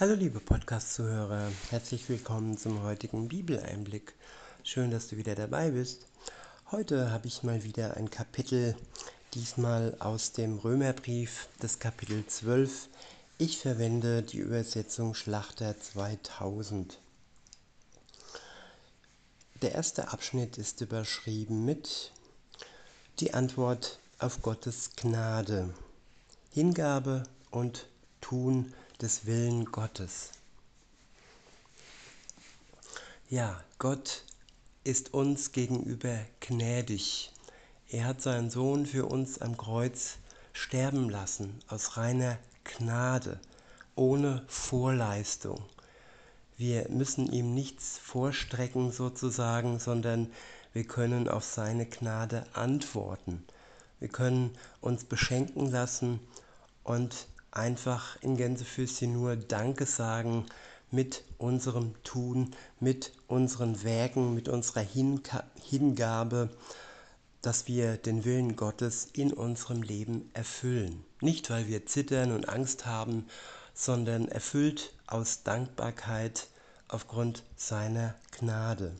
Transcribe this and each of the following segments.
Hallo liebe Podcast-Zuhörer, herzlich willkommen zum heutigen Bibeleinblick. Schön, dass du wieder dabei bist. Heute habe ich mal wieder ein Kapitel, diesmal aus dem Römerbrief, das Kapitel 12. Ich verwende die Übersetzung Schlachter 2000. Der erste Abschnitt ist überschrieben mit Die Antwort auf Gottes Gnade, Hingabe und Tun des Willen Gottes. Ja, Gott ist uns gegenüber gnädig. Er hat seinen Sohn für uns am Kreuz sterben lassen, aus reiner Gnade, ohne Vorleistung. Wir müssen ihm nichts vorstrecken sozusagen, sondern wir können auf seine Gnade antworten. Wir können uns beschenken lassen und einfach in Gänsefüßchen nur Danke sagen mit unserem Tun, mit unseren Werken, mit unserer Hingabe, dass wir den Willen Gottes in unserem Leben erfüllen. Nicht, weil wir zittern und Angst haben, sondern erfüllt aus Dankbarkeit aufgrund seiner Gnade.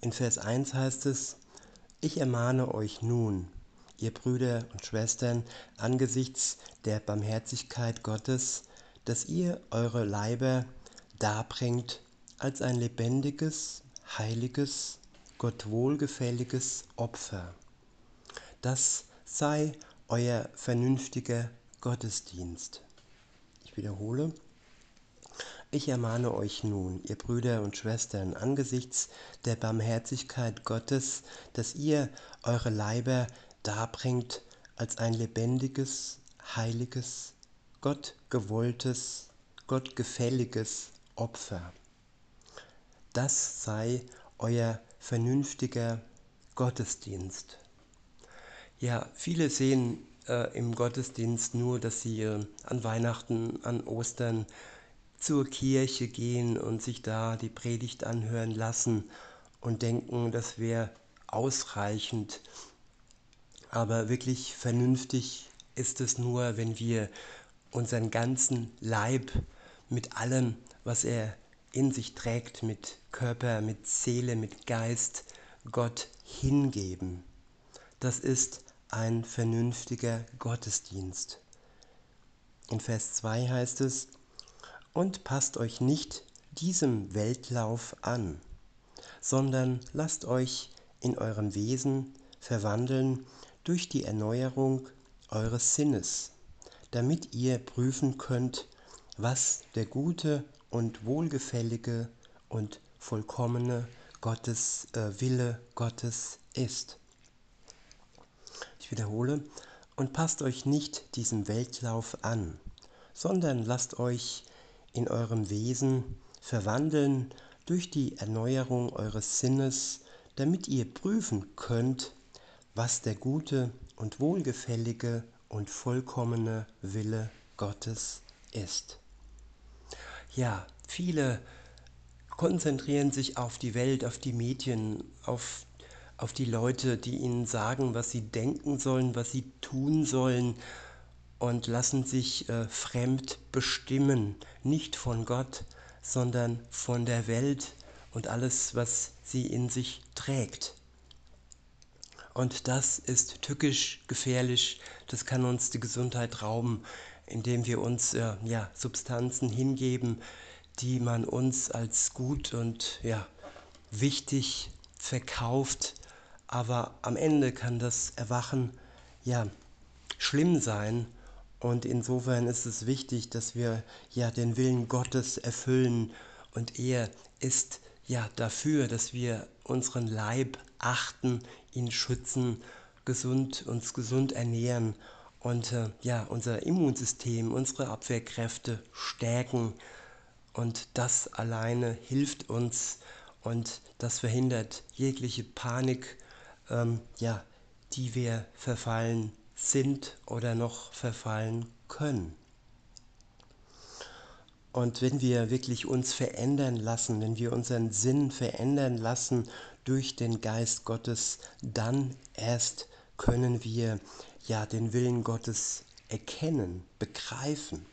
In Vers 1 heißt es, ich ermahne euch nun, ihr Brüder und Schwestern, angesichts der Barmherzigkeit Gottes, dass ihr eure Leiber darbringt als ein lebendiges, heiliges, Gott wohlgefälliges Opfer. Das sei euer vernünftiger Gottesdienst. Ich wiederhole. Ich ermahne euch nun, ihr Brüder und Schwestern, angesichts der Barmherzigkeit Gottes, dass ihr eure Leiber darbringt als ein lebendiges, heiliges, Gott gewolltes, Gott gefälliges Opfer. Das sei euer vernünftiger Gottesdienst. Ja, viele sehen äh, im Gottesdienst nur, dass sie äh, an Weihnachten, an Ostern zur Kirche gehen und sich da die Predigt anhören lassen und denken, das wäre ausreichend aber wirklich vernünftig ist es nur, wenn wir unseren ganzen Leib mit allem, was er in sich trägt, mit Körper, mit Seele, mit Geist, Gott hingeben. Das ist ein vernünftiger Gottesdienst. In Vers 2 heißt es, und passt euch nicht diesem Weltlauf an, sondern lasst euch in eurem Wesen verwandeln durch die Erneuerung eures Sinnes, damit ihr prüfen könnt, was der gute und wohlgefällige und vollkommene Gottes äh, Wille Gottes ist. Ich wiederhole, und passt euch nicht diesem Weltlauf an, sondern lasst euch in eurem Wesen verwandeln durch die Erneuerung eures Sinnes, damit ihr prüfen könnt, was der gute und wohlgefällige und vollkommene Wille Gottes ist. Ja, viele konzentrieren sich auf die Welt, auf die Medien, auf, auf die Leute, die ihnen sagen, was sie denken sollen, was sie tun sollen und lassen sich äh, fremd bestimmen, nicht von Gott, sondern von der Welt und alles, was sie in sich trägt. Und das ist tückisch, gefährlich, das kann uns die Gesundheit rauben, indem wir uns äh, ja, Substanzen hingeben, die man uns als gut und ja, wichtig verkauft. Aber am Ende kann das Erwachen ja schlimm sein. Und insofern ist es wichtig, dass wir ja den Willen Gottes erfüllen. Und er ist ja dafür, dass wir unseren Leib achten, ihn schützen, gesund, uns gesund ernähren und äh, ja, unser Immunsystem, unsere Abwehrkräfte stärken. Und das alleine hilft uns und das verhindert jegliche Panik, ähm, ja, die wir verfallen sind oder noch verfallen können. Und wenn wir wirklich uns verändern lassen, wenn wir unseren Sinn verändern lassen durch den Geist Gottes, dann erst können wir ja den Willen Gottes erkennen, begreifen.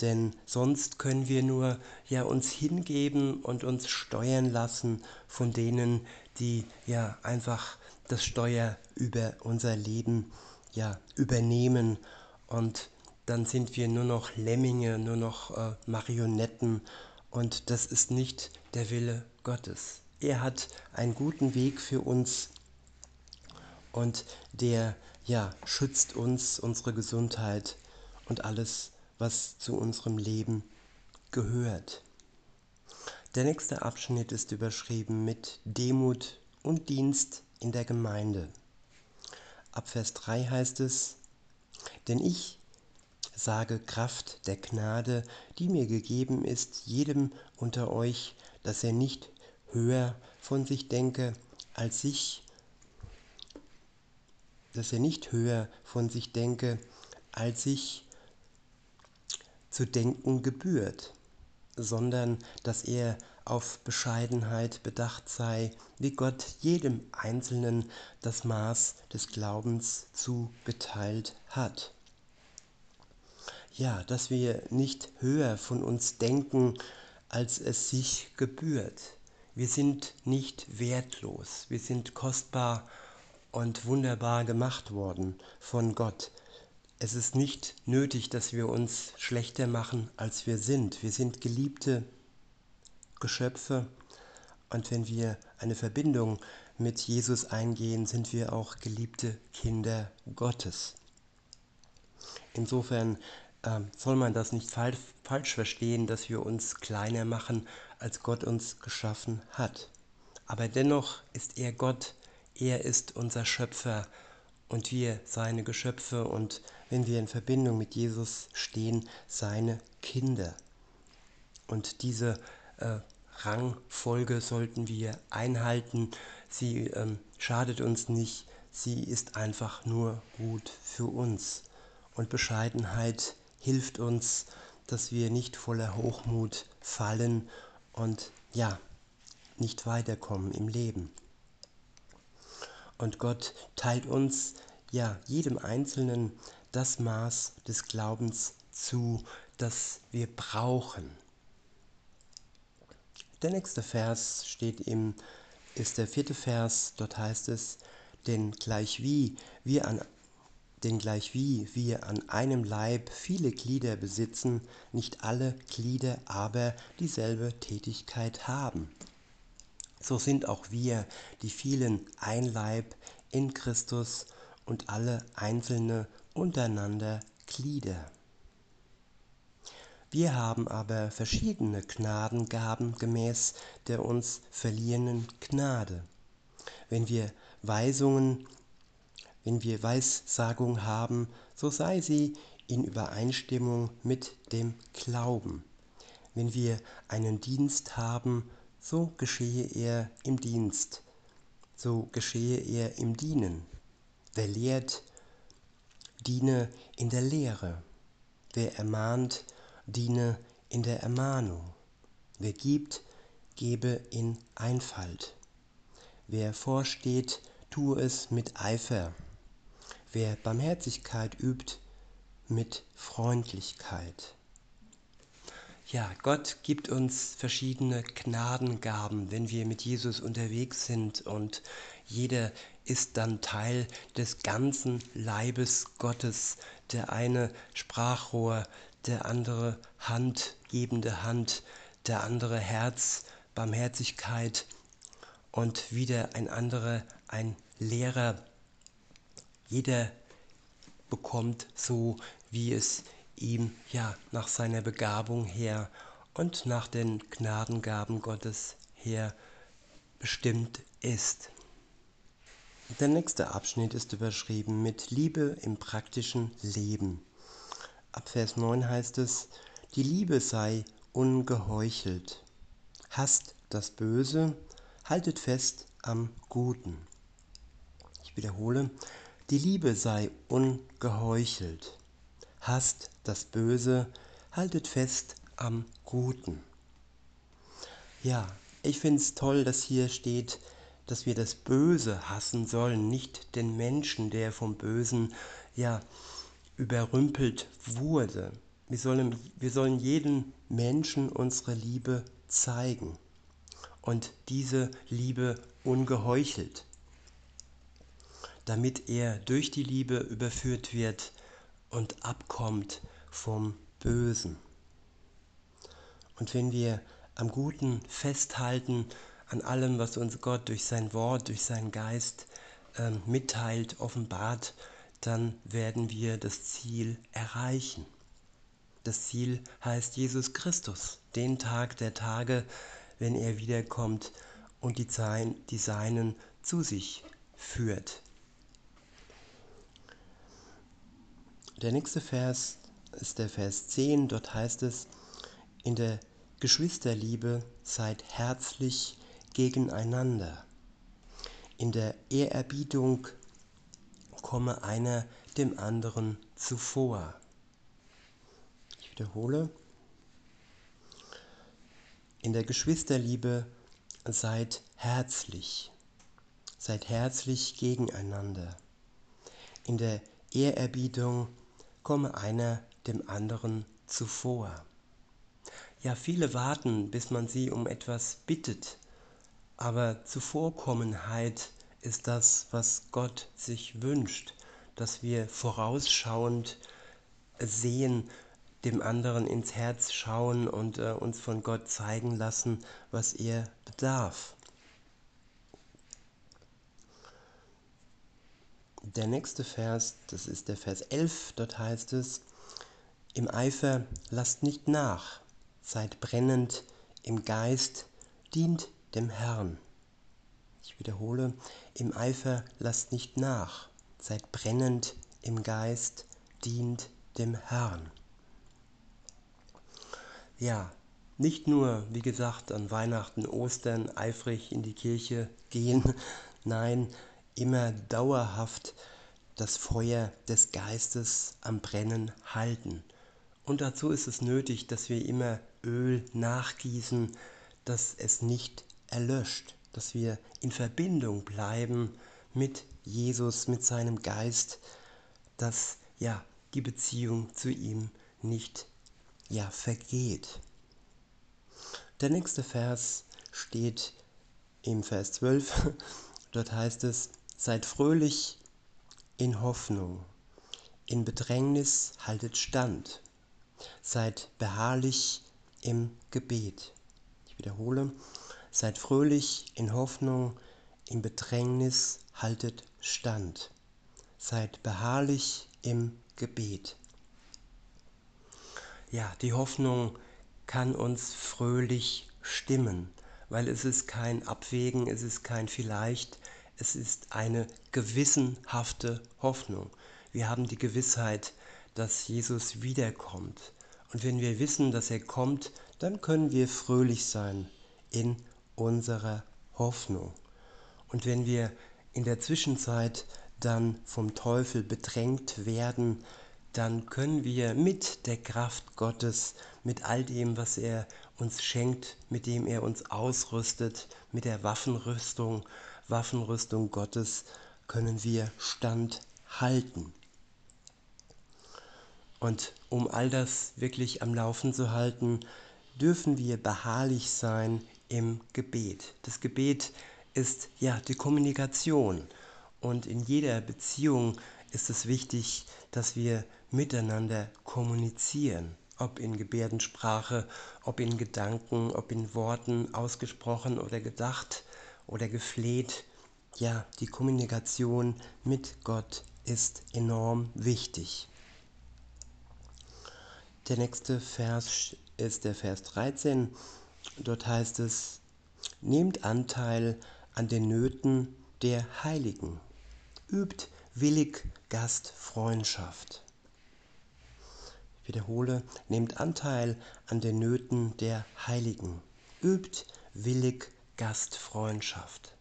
denn sonst können wir nur ja uns hingeben und uns steuern lassen von denen, die ja einfach das Steuer über unser Leben ja übernehmen und dann sind wir nur noch Lemminge, nur noch äh, Marionetten und das ist nicht der Wille Gottes. Er hat einen guten Weg für uns und der ja schützt uns, unsere Gesundheit und alles, was zu unserem Leben gehört. Der nächste Abschnitt ist überschrieben mit Demut und Dienst in der Gemeinde. Ab Vers 3 heißt es, denn ich sage Kraft der Gnade, die mir gegeben ist, jedem unter euch, dass er nicht höher von sich denke, als sich, dass er nicht höher von sich denke, als sich zu denken gebührt, sondern dass er auf Bescheidenheit bedacht sei, wie Gott jedem Einzelnen das Maß des Glaubens zugeteilt hat. Ja, dass wir nicht höher von uns denken, als es sich gebührt. Wir sind nicht wertlos, wir sind kostbar und wunderbar gemacht worden von Gott. Es ist nicht nötig, dass wir uns schlechter machen, als wir sind. Wir sind geliebte Geschöpfe und wenn wir eine Verbindung mit Jesus eingehen, sind wir auch geliebte Kinder Gottes. Insofern äh, soll man das nicht falsch, verstehen, dass wir uns kleiner machen, als Gott uns geschaffen hat. Aber dennoch ist er Gott, er ist unser Schöpfer und wir seine Geschöpfe und wenn wir in Verbindung mit Jesus stehen, seine Kinder. Und diese äh, Rangfolge sollten wir einhalten. Sie ähm, schadet uns nicht, sie ist einfach nur gut für uns. Und Bescheidenheit hilft uns, dass wir nicht voller Hochmut fallen und ja, nicht weiterkommen im Leben. Und Gott teilt uns, ja, jedem Einzelnen das Maß des Glaubens zu, das wir brauchen. Der nächste Vers steht im, ist der vierte Vers, dort heißt es, denn gleich wie wir an denn gleichwie wir an einem Leib viele Glieder besitzen, nicht alle Glieder aber dieselbe Tätigkeit haben. So sind auch wir, die vielen, ein Leib in Christus und alle einzelne untereinander Glieder. Wir haben aber verschiedene Gnadengaben gemäß der uns verliehenen Gnade. Wenn wir Weisungen wenn wir Weissagung haben, so sei sie in Übereinstimmung mit dem Glauben. Wenn wir einen Dienst haben, so geschehe er im Dienst, so geschehe er im Dienen. Wer lehrt, diene in der Lehre. Wer ermahnt, diene in der Ermahnung. Wer gibt, gebe in Einfalt. Wer vorsteht, tue es mit Eifer. Wer Barmherzigkeit übt, mit Freundlichkeit. Ja, Gott gibt uns verschiedene Gnadengaben, wenn wir mit Jesus unterwegs sind und jeder ist dann Teil des ganzen Leibes Gottes. Der eine Sprachrohr, der andere Hand, gebende Hand, der andere Herz, Barmherzigkeit und wieder ein anderer, ein Lehrer, jeder bekommt so, wie es ihm ja nach seiner Begabung her und nach den Gnadengaben Gottes her bestimmt ist. Der nächste Abschnitt ist überschrieben mit Liebe im praktischen Leben. Ab Vers 9 heißt es, die Liebe sei ungeheuchelt. Hasst das Böse, haltet fest am Guten. Ich wiederhole, die Liebe sei ungeheuchelt. Hasst das Böse, haltet fest am Guten. Ja, ich finde es toll, dass hier steht, dass wir das Böse hassen sollen, nicht den Menschen, der vom Bösen ja überrümpelt wurde. wir sollen, wir sollen jedem Menschen unsere Liebe zeigen und diese Liebe ungeheuchelt, damit er durch die Liebe überführt wird und abkommt vom Bösen. Und wenn wir am Guten festhalten, an allem, was uns Gott durch sein Wort, durch seinen Geist äh, mitteilt, offenbart, dann werden wir das Ziel erreichen. Das Ziel heißt Jesus Christus, den Tag der Tage, wenn er wiederkommt und die, Sein, die Seinen zu sich führt. Der nächste Vers ist der Vers 10, dort heißt es, in der Geschwisterliebe seid herzlich gegeneinander. In der Ehrerbietung komme einer dem anderen zuvor. Ich wiederhole. In der Geschwisterliebe seid herzlich. Seid herzlich gegeneinander. In der Ehrerbietung komme einer dem anderen zuvor. Ja, viele warten, bis man sie um etwas bittet, aber Zuvorkommenheit ist das, was Gott sich wünscht, dass wir vorausschauend sehen, dem anderen ins Herz schauen und äh, uns von Gott zeigen lassen, was er bedarf. Der nächste Vers, das ist der Vers 11, dort heißt es, im Eifer lasst nicht nach, seid brennend im Geist, dient dem Herrn. Ich wiederhole, im Eifer lasst nicht nach, seid brennend im Geist, dient dem Herrn. Ja, nicht nur, wie gesagt, an Weihnachten, Ostern eifrig in die Kirche gehen, nein, immer dauerhaft das Feuer des Geistes am Brennen halten. Und dazu ist es nötig, dass wir immer Öl nachgießen, dass es nicht erlöscht dass wir in Verbindung bleiben mit Jesus, mit seinem Geist, dass ja die Beziehung zu ihm nicht ja vergeht. Der nächste Vers steht im Vers 12. Dort heißt es: Seid fröhlich in Hoffnung, in Bedrängnis haltet stand, seid beharrlich im Gebet. Ich wiederhole, Seid fröhlich in Hoffnung, in Bedrängnis haltet stand. Seid beharrlich im Gebet. Ja, die Hoffnung kann uns fröhlich stimmen, weil es ist kein Abwägen, es ist kein Vielleicht, es ist eine gewissenhafte Hoffnung. Wir haben die Gewissheit, dass Jesus wiederkommt. Und wenn wir wissen, dass er kommt, dann können wir fröhlich sein in unserer Hoffnung. Und wenn wir in der Zwischenzeit dann vom Teufel bedrängt werden, dann können wir mit der Kraft Gottes, mit all dem, was er uns schenkt, mit dem er uns ausrüstet, mit der Waffenrüstung, Waffenrüstung Gottes, können wir standhalten. Und um all das wirklich am Laufen zu halten, dürfen wir beharrlich sein im Gebet. Das Gebet ist ja die Kommunikation und in jeder Beziehung ist es wichtig, dass wir miteinander kommunizieren, ob in Gebärdensprache, ob in Gedanken, ob in Worten ausgesprochen oder gedacht oder gefleht. Ja, die Kommunikation mit Gott ist enorm wichtig. Der nächste Vers ist der Vers 13. Dort heißt es, nehmt Anteil an den Nöten der Heiligen, übt willig Gastfreundschaft. Ich wiederhole, nehmt Anteil an den Nöten der Heiligen, übt willig Gastfreundschaft.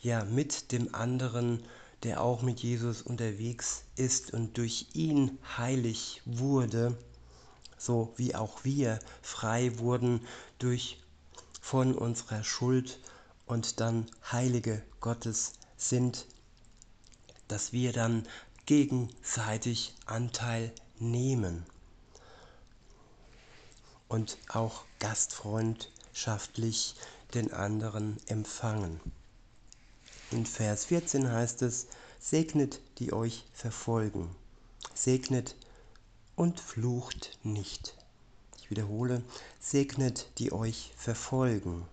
Ja, mit dem anderen, der auch mit Jesus unterwegs ist und durch ihn heilig wurde, so wie auch wir frei wurden durch von unserer Schuld und dann Heilige Gottes sind, dass wir dann gegenseitig Anteil nehmen. und auch gastfreundschaftlich den anderen empfangen. In Vers 14 heißt es, segnet die euch verfolgen, segnet und flucht nicht. Ich wiederhole, segnet die euch verfolgen,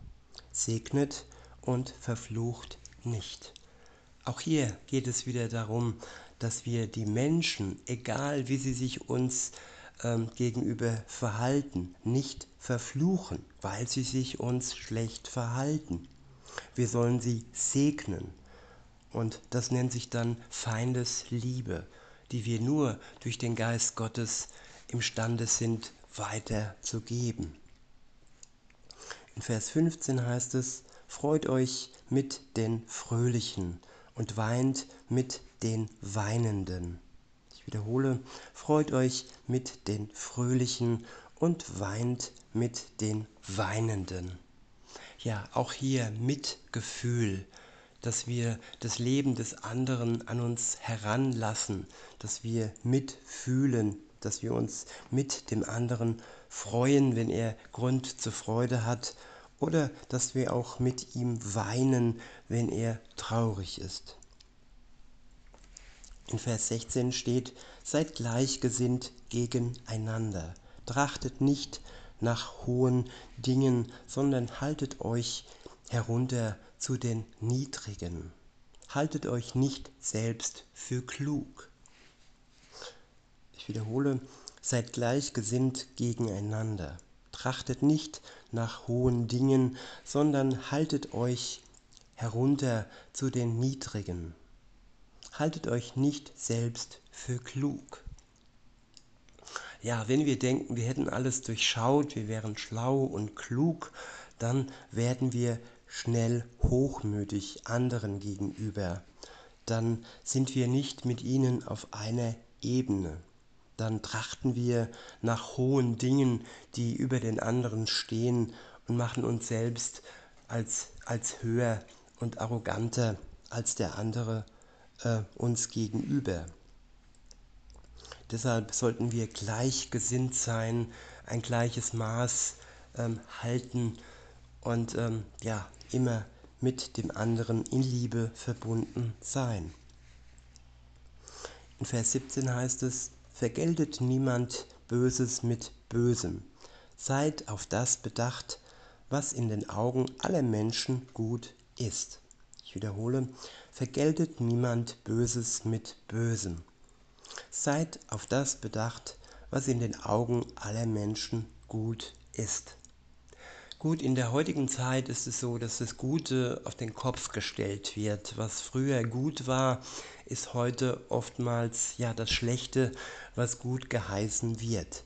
segnet und verflucht nicht. Auch hier geht es wieder darum, dass wir die Menschen, egal wie sie sich uns ähm, gegenüber verhalten, nicht verfluchen, weil sie sich uns schlecht verhalten. Wir sollen sie segnen. Und das nennt sich dann Feindesliebe, die wir nur durch den Geist Gottes imstande sind weiterzugeben. In Vers 15 heißt es, Freut euch mit den Fröhlichen und weint mit den Weinenden. Wiederhole, freut euch mit den Fröhlichen und weint mit den Weinenden. Ja, auch hier Mitgefühl, dass wir das Leben des anderen an uns heranlassen, dass wir mitfühlen, dass wir uns mit dem anderen freuen, wenn er Grund zur Freude hat oder dass wir auch mit ihm weinen, wenn er traurig ist. In Vers 16 steht, seid gleichgesinnt gegeneinander, trachtet nicht nach hohen Dingen, sondern haltet euch herunter zu den Niedrigen. Haltet euch nicht selbst für klug. Ich wiederhole, seid gleichgesinnt gegeneinander. Trachtet nicht nach hohen Dingen, sondern haltet euch herunter zu den Niedrigen. Haltet euch nicht selbst für klug. Ja, wenn wir denken, wir hätten alles durchschaut, wir wären schlau und klug, dann werden wir schnell hochmütig anderen gegenüber. Dann sind wir nicht mit ihnen auf einer Ebene dann trachten wir nach hohen Dingen, die über den anderen stehen und machen uns selbst als, als höher und arroganter als der andere äh, uns gegenüber. Deshalb sollten wir gleichgesinnt sein, ein gleiches Maß ähm, halten und ähm, ja, immer mit dem anderen in Liebe verbunden sein. In Vers 17 heißt es, vergeltet niemand Böses mit Bösem. Seid auf das bedacht, was in den Augen aller Menschen gut ist. Ich wiederhole, vergeltet niemand Böses mit Bösem. Seid auf das bedacht, was in den Augen aller Menschen gut ist. Gut, in der heutigen Zeit ist es so, dass das Gute auf den Kopf gestellt wird. Was früher gut war, ist heute oftmals ja das Schlechte, was gut geheißen wird.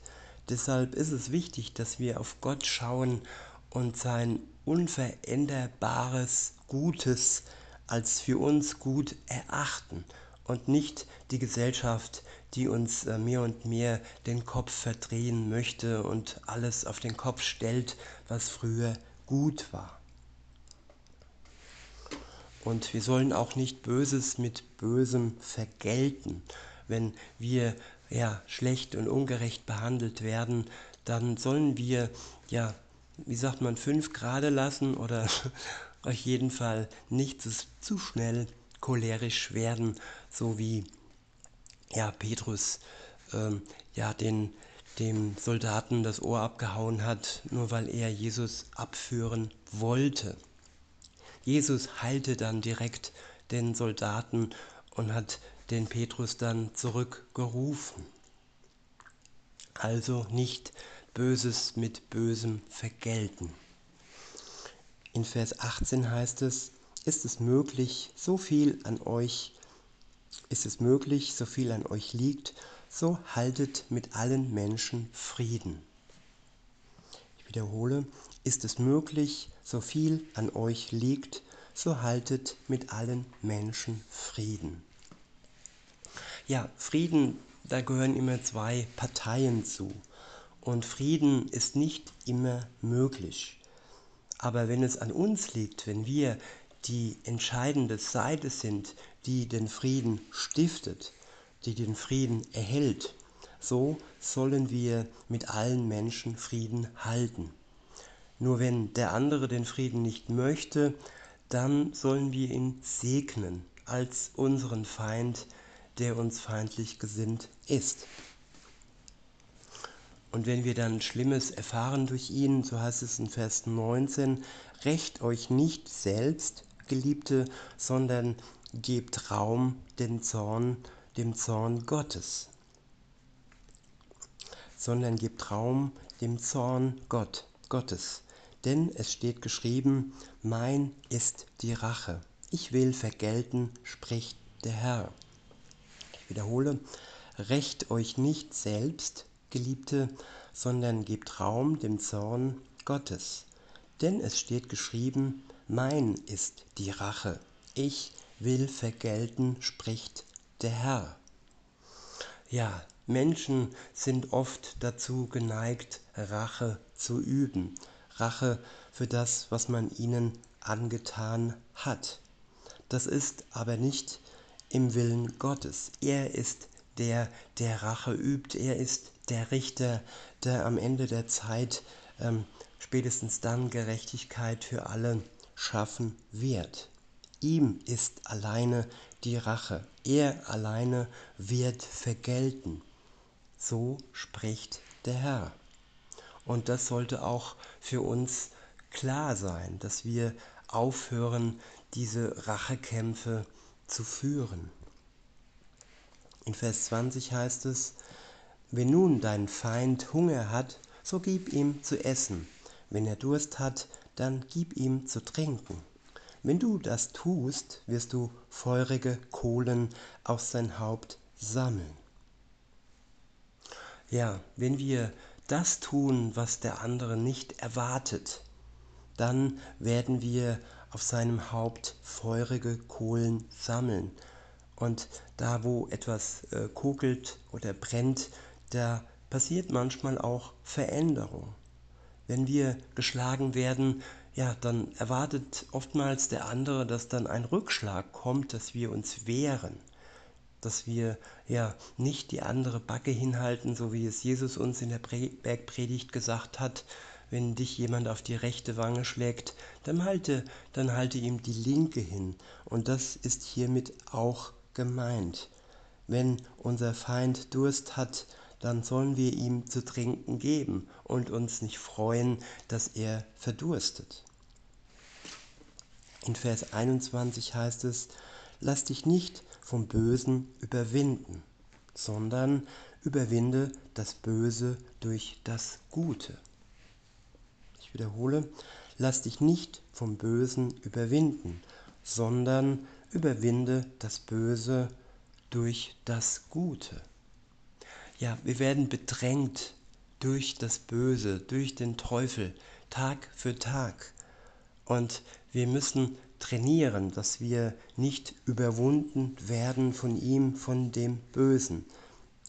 Deshalb ist es wichtig, dass wir auf Gott schauen und sein unveränderbares Gutes als für uns gut erachten und nicht die Gesellschaft, die uns äh, mehr und mehr den Kopf verdrehen möchte und alles auf den Kopf stellt, was früher gut war. Und wir sollen auch nicht Böses mit Bösem vergelten. Wenn wir ja, schlecht und ungerecht behandelt werden, dann sollen wir, ja, wie sagt man, fünf Grade lassen oder auf jeden Fall nicht zu schnell cholerisch werden, so wie ja, Petrus ähm, ja, den, dem Soldaten das Ohr abgehauen hat, nur weil er Jesus abführen wollte. Jesus heilte dann direkt den Soldaten und hat den Petrus dann zurückgerufen. Also nicht Böses mit Bösem vergelten. In Vers 18 heißt es, ist es möglich, so viel an euch ist es möglich, so viel an euch liegt, so haltet mit allen Menschen Frieden. Ich wiederhole, ist es möglich, so viel an euch liegt, so haltet mit allen Menschen Frieden. Ja, Frieden, da gehören immer zwei Parteien zu. Und Frieden ist nicht immer möglich. Aber wenn es an uns liegt, wenn wir die entscheidende Seite sind, die den Frieden stiftet, die den Frieden erhält, so sollen wir mit allen Menschen Frieden halten. Nur wenn der andere den Frieden nicht möchte, dann sollen wir ihn segnen als unseren Feind, der uns feindlich gesinnt ist. Und wenn wir dann Schlimmes erfahren durch ihn, so heißt es in Vers 19, rächt euch nicht selbst, Geliebte, sondern gebt Raum dem Zorn, dem Zorn Gottes. Sondern gebt Raum dem Zorn Gott, Gottes. Denn es steht geschrieben, mein ist die Rache. Ich will vergelten, spricht der Herr. Ich wiederhole, rächt euch nicht selbst, Geliebte, sondern gebt Raum dem Zorn Gottes. Denn es steht geschrieben, mein ist die Rache, ich will vergelten, spricht der Herr. Ja, Menschen sind oft dazu geneigt, Rache zu üben, Rache für das, was man ihnen angetan hat. Das ist aber nicht im Willen Gottes. Er ist der, der Rache übt. Er ist der Richter, der am Ende der Zeit ähm, spätestens dann Gerechtigkeit für alle schaffen wird. Ihm ist alleine die Rache. Er alleine wird vergelten. So spricht der Herr. Und das sollte auch für uns klar sein, dass wir aufhören, diese Rachekämpfe zu führen. In Vers 20 heißt es, wenn nun dein Feind Hunger hat, so gib ihm zu essen. Wenn er Durst hat, dann gib ihm zu trinken. Wenn du das tust, wirst du feurige Kohlen auf sein Haupt sammeln. Ja, wenn wir das tun, was der andere nicht erwartet, dann werden wir auf seinem Haupt feurige Kohlen sammeln. Und da, wo etwas äh, kokelt oder brennt, da passiert manchmal auch Veränderung. Wenn wir geschlagen werden, ja, dann erwartet oftmals der andere, dass dann ein Rückschlag kommt, dass wir uns wehren, dass wir ja nicht die andere Backe hinhalten, so wie es Jesus uns in der Bergpredigt gesagt hat, wenn dich jemand auf die rechte Wange schlägt, dann halte, dann halte ihm die linke hin. Und das ist hiermit auch gemeint. Wenn unser Feind Durst hat, dann sollen wir ihm zu trinken geben und uns nicht freuen, dass er verdurstet. In Vers 21 heißt es, lass dich nicht vom Bösen überwinden, sondern überwinde das Böse durch das Gute. Ich wiederhole, lass dich nicht vom Bösen überwinden, sondern überwinde das Böse durch das Gute. Ja, wir werden bedrängt durch das Böse, durch den Teufel, Tag für Tag. Und wir müssen trainieren, dass wir nicht überwunden werden von ihm, von dem Bösen,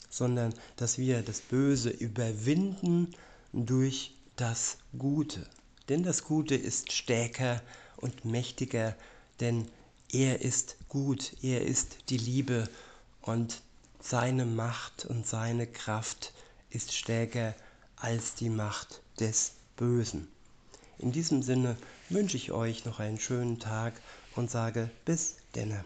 sondern dass wir das Böse überwinden durch das Gute. Denn das Gute ist stärker und mächtiger, denn er ist gut, er ist die Liebe und seine Macht und seine Kraft ist stärker als die Macht des Bösen. In diesem Sinne wünsche ich euch noch einen schönen Tag und sage bis denne.